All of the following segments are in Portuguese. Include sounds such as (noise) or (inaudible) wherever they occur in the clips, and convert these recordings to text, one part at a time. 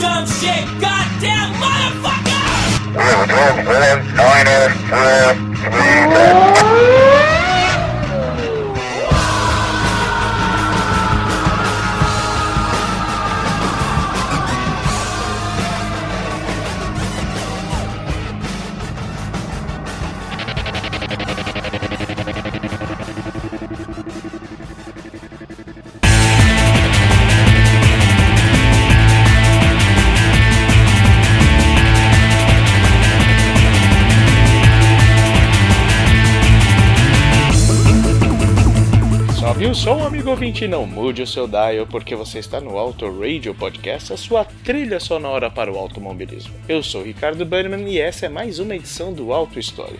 Dumb shit, goddamn motherfucker? Sobe o som, amigo ouvinte, não mude o seu dial, porque você está no Auto Radio Podcast, a sua trilha sonora para o automobilismo. Eu sou Ricardo Berman e essa é mais uma edição do Auto História.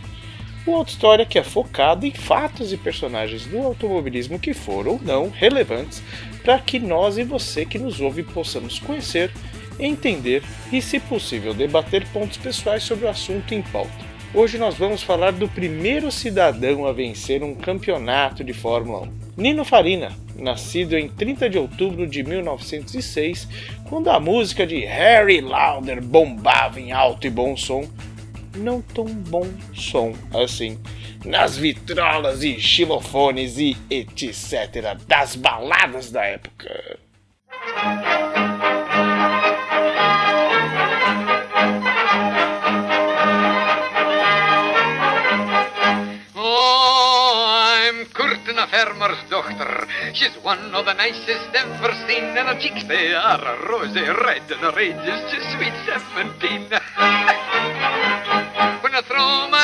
O Auto História que é focado em fatos e personagens do automobilismo que foram ou não relevantes para que nós e você que nos ouve possamos conhecer, entender e, se possível, debater pontos pessoais sobre o assunto em pauta. Hoje nós vamos falar do primeiro cidadão a vencer um campeonato de Fórmula 1. Nino Farina, nascido em 30 de outubro de 1906, quando a música de Harry Lauder bombava em alto e bom som, não tão bom som assim, nas vitrolas e xilofones e etc. das baladas da época. Farmer's daughter. She's one of the nicest ever seen, and her cheeks they are rosy red, and her age is just sweet seventeen. (laughs) when I throw my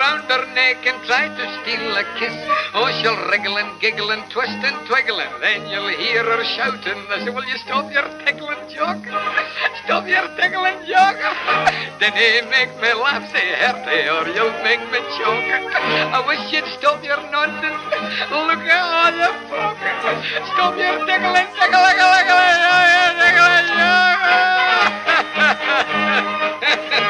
around her neck and try to steal a kiss, oh, she'll wriggle and giggle and twist and twiggle, and then you'll hear her shouting. I say, Will you stop your tickling joke? Stop your tickling joke. then he make me laugh, say, Herty, or you'll make me choke. I wish you'd stop your nonsense. Look at all the folk. Stop your tickling, tickling, tickling, tickling, tickling, Oh,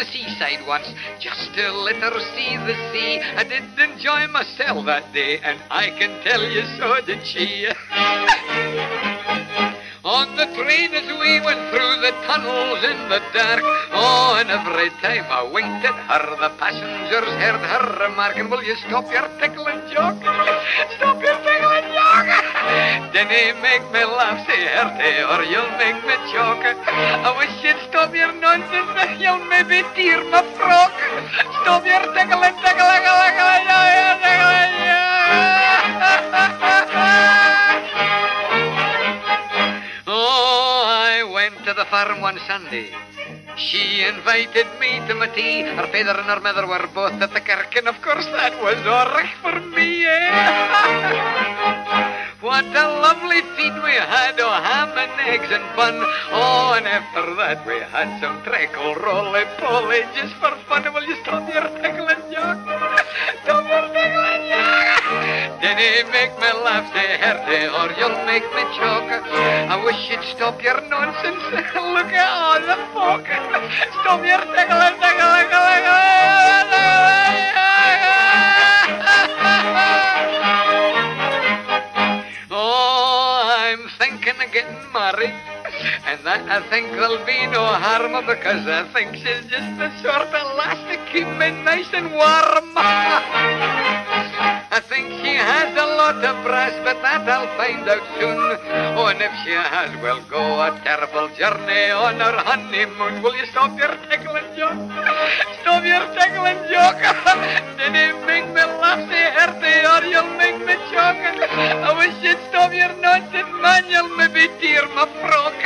the seaside once just to let her see the sea. I did enjoy myself that day, and I can tell you so did she. (laughs) On the train as we went through the tunnels in the dark. Oh, and every time I winked at her, the passengers heard her remarking, Will you stop your tickling joke? Stop your tickling he make me laugh, say, Herty, or you'll make me choke. I wish you'd stop your nonsense, you'll maybe tear my frock. Stop your tickling, tickling, tickling, tickling, tickling, (laughs) Oh, I went to the farm one Sunday. She invited me to my tea. Her father and her mother were both at the kirk, and of course that was all for me, eh? (laughs) What a lovely feed we had, oh, ham and eggs and bun. Oh, and after that we had some treacle roly-poly just for fun. Will you stop your tickling joke? (laughs) Stop your tickling! Then he make me laugh, say, Herty, or you'll make me choke. I wish you'd stop your nonsense. (laughs) Look at all the folk. (laughs) Stop your tickling, tickling, tickling, tickling. Oh, I'm thinking of getting married. And that I think there'll be no harm because I think she's just the sort of lass to keep me nice and warm. I think she has a lot of brass, but that I'll find out soon. Oh, and if she has, we'll go a terrible journey on our honeymoon. Will you stop your tickling joke? Stop your tickling joke. (laughs) Did it make me laugh, say, Herty, or you'll make me choke? I wish you'd stop your nonsense, man. You'll maybe tear my frock.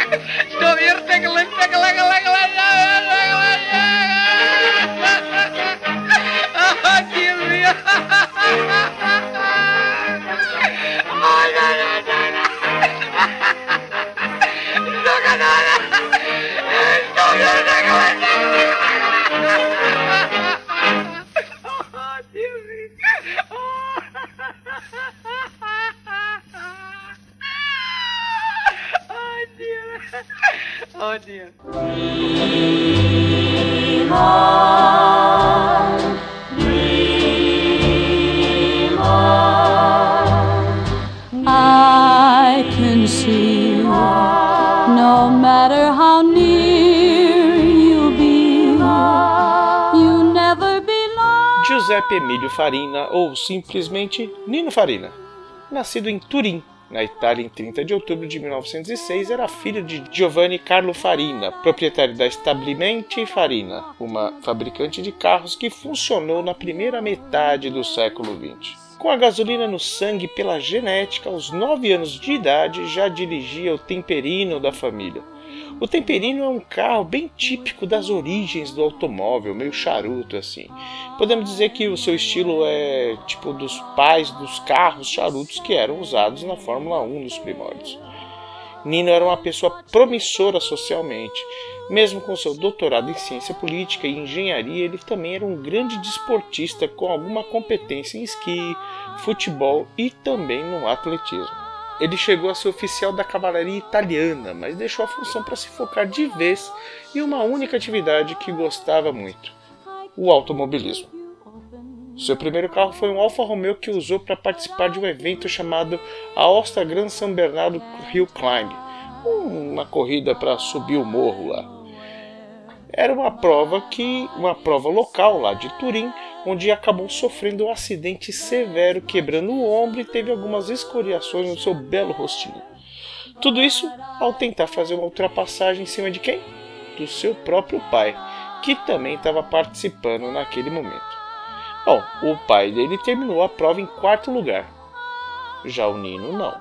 Giuseppe Emílio Farina, ou simplesmente Nino Farina. Nascido em Turim, na Itália em 30 de outubro de 1906, era filho de Giovanni Carlo Farina, proprietário da Stabilimente Farina, uma fabricante de carros que funcionou na primeira metade do século XX. Com a gasolina no sangue pela genética, aos 9 anos de idade já dirigia o temperino da família. O Temperino é um carro bem típico das origens do automóvel, meio charuto assim. Podemos dizer que o seu estilo é tipo dos pais dos carros charutos que eram usados na Fórmula 1 nos primórdios. Nino era uma pessoa promissora socialmente. Mesmo com seu doutorado em ciência política e engenharia, ele também era um grande desportista com alguma competência em esqui, futebol e também no atletismo. Ele chegou a ser oficial da cavalaria italiana, mas deixou a função para se focar de vez em uma única atividade que gostava muito: o automobilismo. Seu primeiro carro foi um Alfa Romeo que usou para participar de um evento chamado Aosta Gran San Bernardo Hill Climb, uma corrida para subir o morro lá. Era uma prova que uma prova local lá de Turim, onde acabou sofrendo um acidente severo, quebrando o ombro e teve algumas escoriações no seu belo rostinho. Tudo isso ao tentar fazer uma ultrapassagem em cima de quem? Do seu próprio pai, que também estava participando naquele momento. Bom, o pai dele terminou a prova em quarto lugar. Já o Nino não.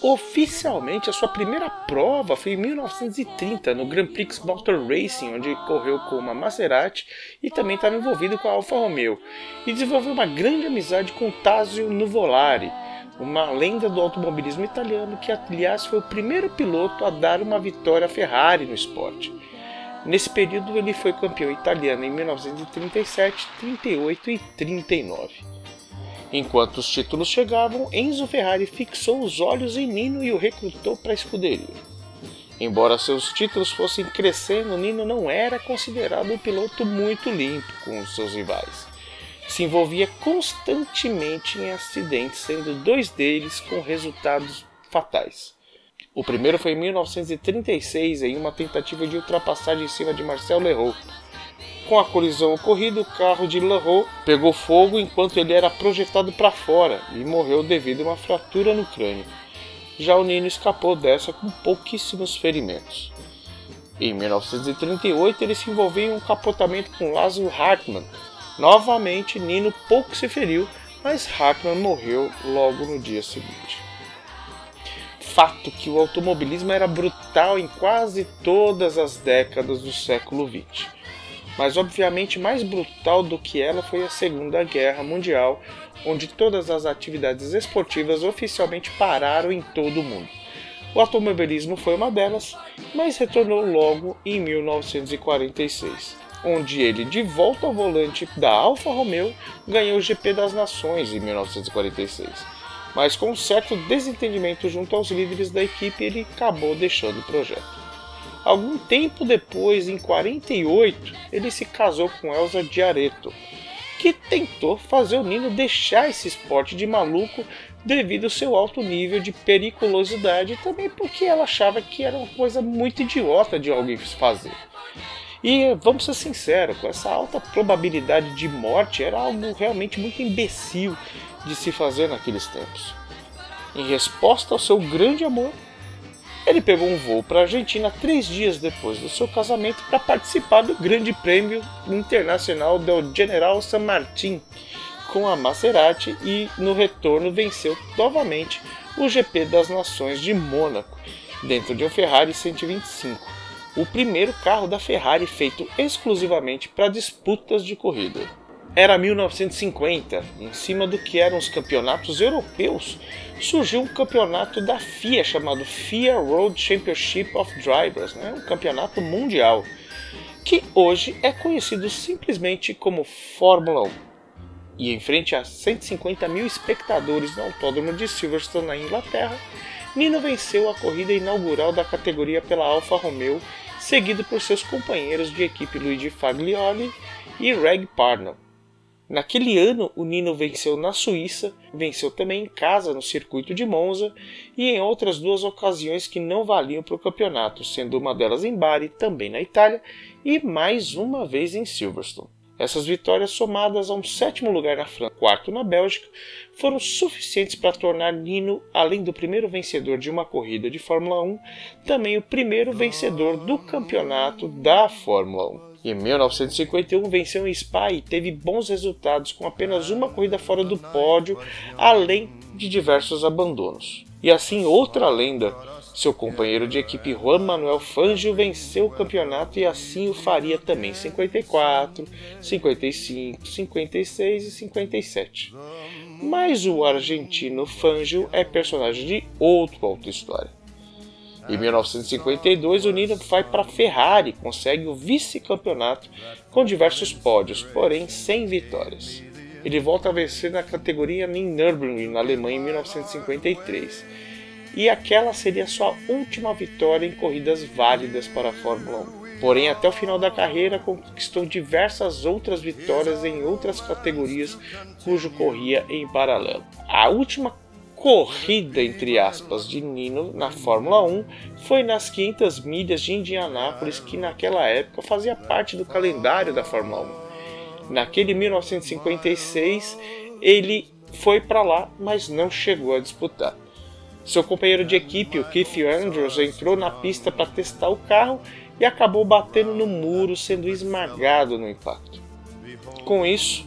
Oficialmente, a sua primeira prova foi em 1930, no Grand Prix Motor Racing, onde correu com uma Maserati e também estava envolvido com a Alfa Romeo, e desenvolveu uma grande amizade com Tazio Nuvolari, uma lenda do automobilismo italiano que, aliás, foi o primeiro piloto a dar uma vitória à Ferrari no esporte. Nesse período, ele foi campeão italiano em 1937, 38 e 39. Enquanto os títulos chegavam, Enzo Ferrari fixou os olhos em Nino e o recrutou para a escuderia. Embora seus títulos fossem crescendo, Nino não era considerado um piloto muito limpo com os seus rivais. Se envolvia constantemente em acidentes, sendo dois deles com resultados fatais. O primeiro foi em 1936, em uma tentativa de ultrapassagem em cima de Marcel Leroux, com a colisão ocorrida, o carro de Larrault pegou fogo enquanto ele era projetado para fora e morreu devido a uma fratura no crânio. Já o Nino escapou dessa com pouquíssimos ferimentos. Em 1938, ele se envolveu em um capotamento com Laszlo Hartmann. Novamente, Nino pouco se feriu, mas Hartmann morreu logo no dia seguinte. Fato que o automobilismo era brutal em quase todas as décadas do século XX mas obviamente mais brutal do que ela foi a Segunda Guerra Mundial, onde todas as atividades esportivas oficialmente pararam em todo o mundo. O automobilismo foi uma delas, mas retornou logo em 1946, onde ele, de volta ao volante da Alfa Romeo, ganhou o GP das Nações em 1946. Mas com um certo desentendimento junto aos líderes da equipe, ele acabou deixando o projeto. Algum tempo depois, em 48, ele se casou com Elsa Diareto, que tentou fazer o Nino deixar esse esporte de maluco devido ao seu alto nível de periculosidade e também porque ela achava que era uma coisa muito idiota de alguém fazer. E vamos ser sinceros, com essa alta probabilidade de morte era algo realmente muito imbecil de se fazer naqueles tempos. Em resposta ao seu grande amor, ele pegou um voo para a Argentina três dias depois do seu casamento para participar do Grande Prêmio Internacional do General San Martín com a Maserati e no retorno venceu novamente o GP das Nações de Mônaco dentro de um Ferrari 125, o primeiro carro da Ferrari feito exclusivamente para disputas de corrida. Era 1950, em cima do que eram os campeonatos europeus, surgiu um campeonato da FIA chamado FIA Road Championship of Drivers, né? um campeonato mundial, que hoje é conhecido simplesmente como Fórmula 1. E em frente a 150 mil espectadores no autódromo de Silverstone, na Inglaterra, Nino venceu a corrida inaugural da categoria pela Alfa Romeo, seguido por seus companheiros de equipe Luigi Faglioli e Reg Parnell. Naquele ano, o Nino venceu na Suíça, venceu também em casa no circuito de Monza e em outras duas ocasiões que não valiam para o campeonato, sendo uma delas em Bari, também na Itália, e mais uma vez em Silverstone. Essas vitórias, somadas a um sétimo lugar na França, quarto na Bélgica, foram suficientes para tornar Nino, além do primeiro vencedor de uma corrida de Fórmula 1, também o primeiro vencedor do campeonato da Fórmula 1. Em 1951 venceu em Spa e teve bons resultados com apenas uma corrida fora do pódio, além de diversos abandonos. E assim outra lenda, seu companheiro de equipe Juan Manuel Fangio venceu o campeonato e assim o faria também em 54, 55, 56 e 57. Mas o argentino Fangio é personagem de outro auto história. Em 1952, o Nino vai para a Ferrari e consegue o vice-campeonato com diversos pódios, porém sem vitórias. Ele volta a vencer na categoria em Nürburgring, na Alemanha, em 1953. E aquela seria sua última vitória em corridas válidas para a Fórmula 1. Porém, até o final da carreira, conquistou diversas outras vitórias em outras categorias cujo corria em paralelo. A última corrida, entre aspas, de Nino na Fórmula 1 foi nas 500 milhas de Indianápolis, que naquela época fazia parte do calendário da Fórmula 1. Naquele 1956, ele foi para lá, mas não chegou a disputar. Seu companheiro de equipe, o Keith Andrews, entrou na pista para testar o carro e acabou batendo no muro, sendo esmagado no impacto. Com isso,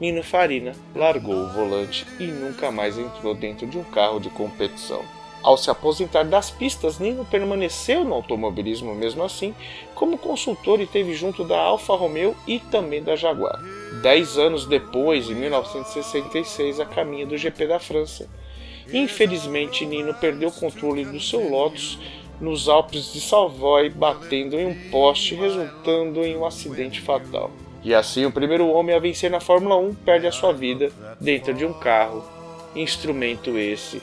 Nino Farina largou o volante e nunca mais entrou dentro de um carro de competição. Ao se aposentar das pistas, Nino permaneceu no automobilismo mesmo assim, como consultor e teve junto da Alfa Romeo e também da Jaguar. Dez anos depois, em 1966, a caminho do GP da França. Infelizmente, Nino perdeu o controle do seu Lotus nos Alpes de Savoy, batendo em um poste, resultando em um acidente fatal. E assim, o primeiro homem a vencer na Fórmula 1 perde a sua vida dentro de um carro, instrumento esse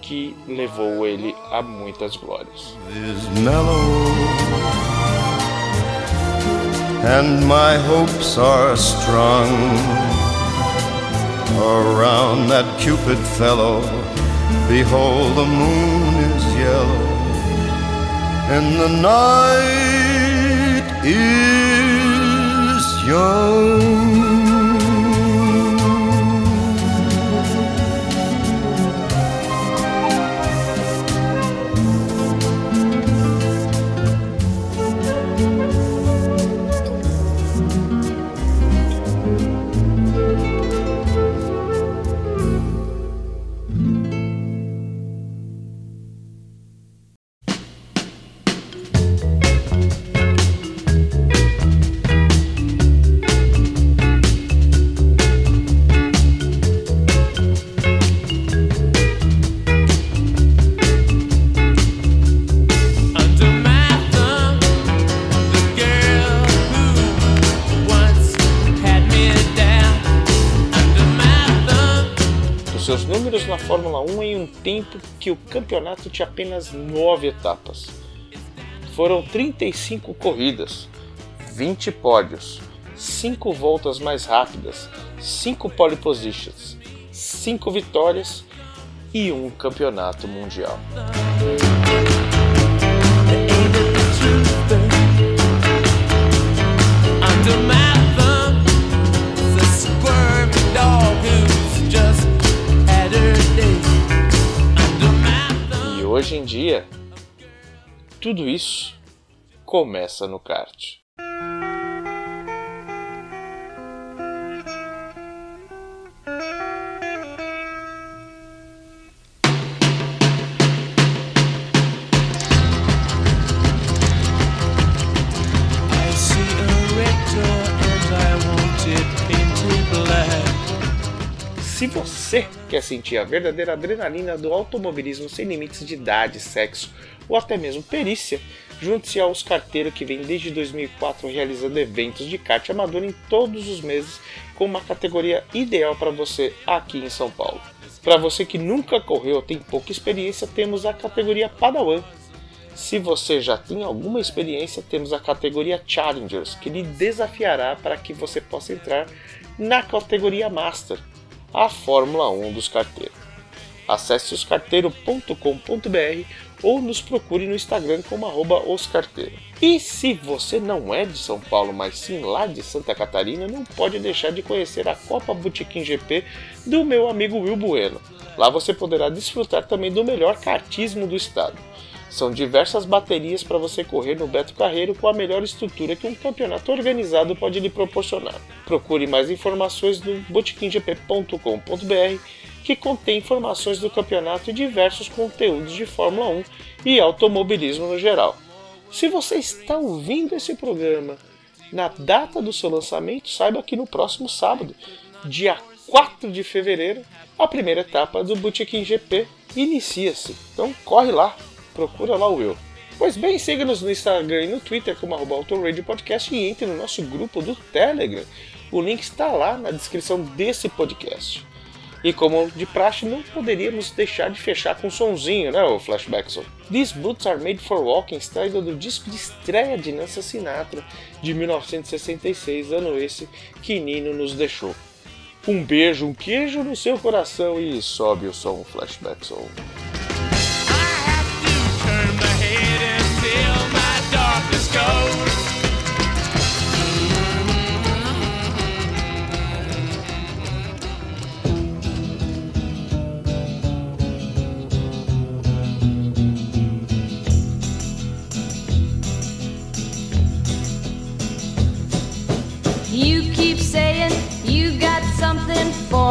que levou ele a muitas glórias. and my hopes are around that Cupid fellow. Behold, the moon is yellow, and the night is young. Tempo que o campeonato tinha apenas 9 etapas. Foram 35 corridas, 20 pódios, 5 voltas mais rápidas, 5 pole positions, 5 vitórias e um campeonato mundial. Hoje em dia, tudo isso começa no kart. Você quer sentir a verdadeira adrenalina do automobilismo sem limites de idade, sexo ou até mesmo perícia, junte-se aos carteiros que vem desde 2004 realizando eventos de kart amador em todos os meses com uma categoria ideal para você aqui em São Paulo. Para você que nunca correu ou tem pouca experiência, temos a categoria Padawan. Se você já tem alguma experiência, temos a categoria Challengers, que lhe desafiará para que você possa entrar na categoria Master, a Fórmula 1 dos carteiros. Acesse oscarteiro.com.br ou nos procure no Instagram como arroba oscarteiro. E se você não é de São Paulo, mas sim lá de Santa Catarina, não pode deixar de conhecer a Copa Botequim GP do meu amigo Will Bueno. Lá você poderá desfrutar também do melhor kartismo do estado. São diversas baterias para você correr no Beto Carreiro com a melhor estrutura que um campeonato organizado pode lhe proporcionar. Procure mais informações no botequimgp.com.br que contém informações do campeonato e diversos conteúdos de Fórmula 1 e automobilismo no geral. Se você está ouvindo esse programa na data do seu lançamento, saiba que no próximo sábado, dia 4 de fevereiro, a primeira etapa do Botequim GP inicia-se. Então corre lá, procura lá o Will. Pois bem, siga-nos no Instagram e no Twitter como arroba Podcast e entre no nosso grupo do Telegram. O link está lá na descrição desse podcast. E como de praxe, não poderíamos deixar de fechar com um sonzinho, né, o Flashbackson? These Boots Are Made for Walking, extraído do disco de estreia de Nancy Sinatra, de 1966, ano esse que Nino nos deixou. Um beijo, um queijo no seu coração e sobe o som Flashbackson.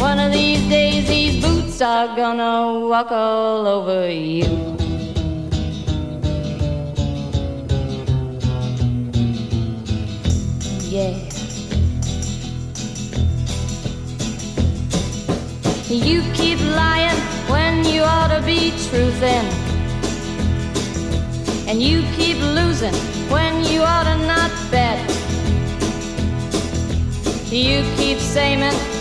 One of these days, these boots are gonna walk all over you. Yeah. You keep lying when you ought to be truthin'. And you keep losing when you ought to not bet. You keep saying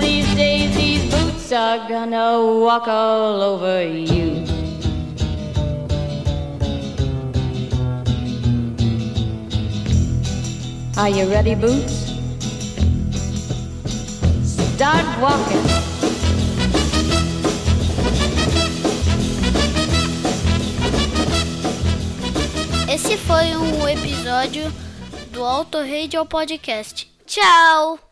Of these days, these boots are gonna walk all over you. Are you ready, Boots? Start walking. Esse foi um episódio do Auto Radio Podcast. Tchau!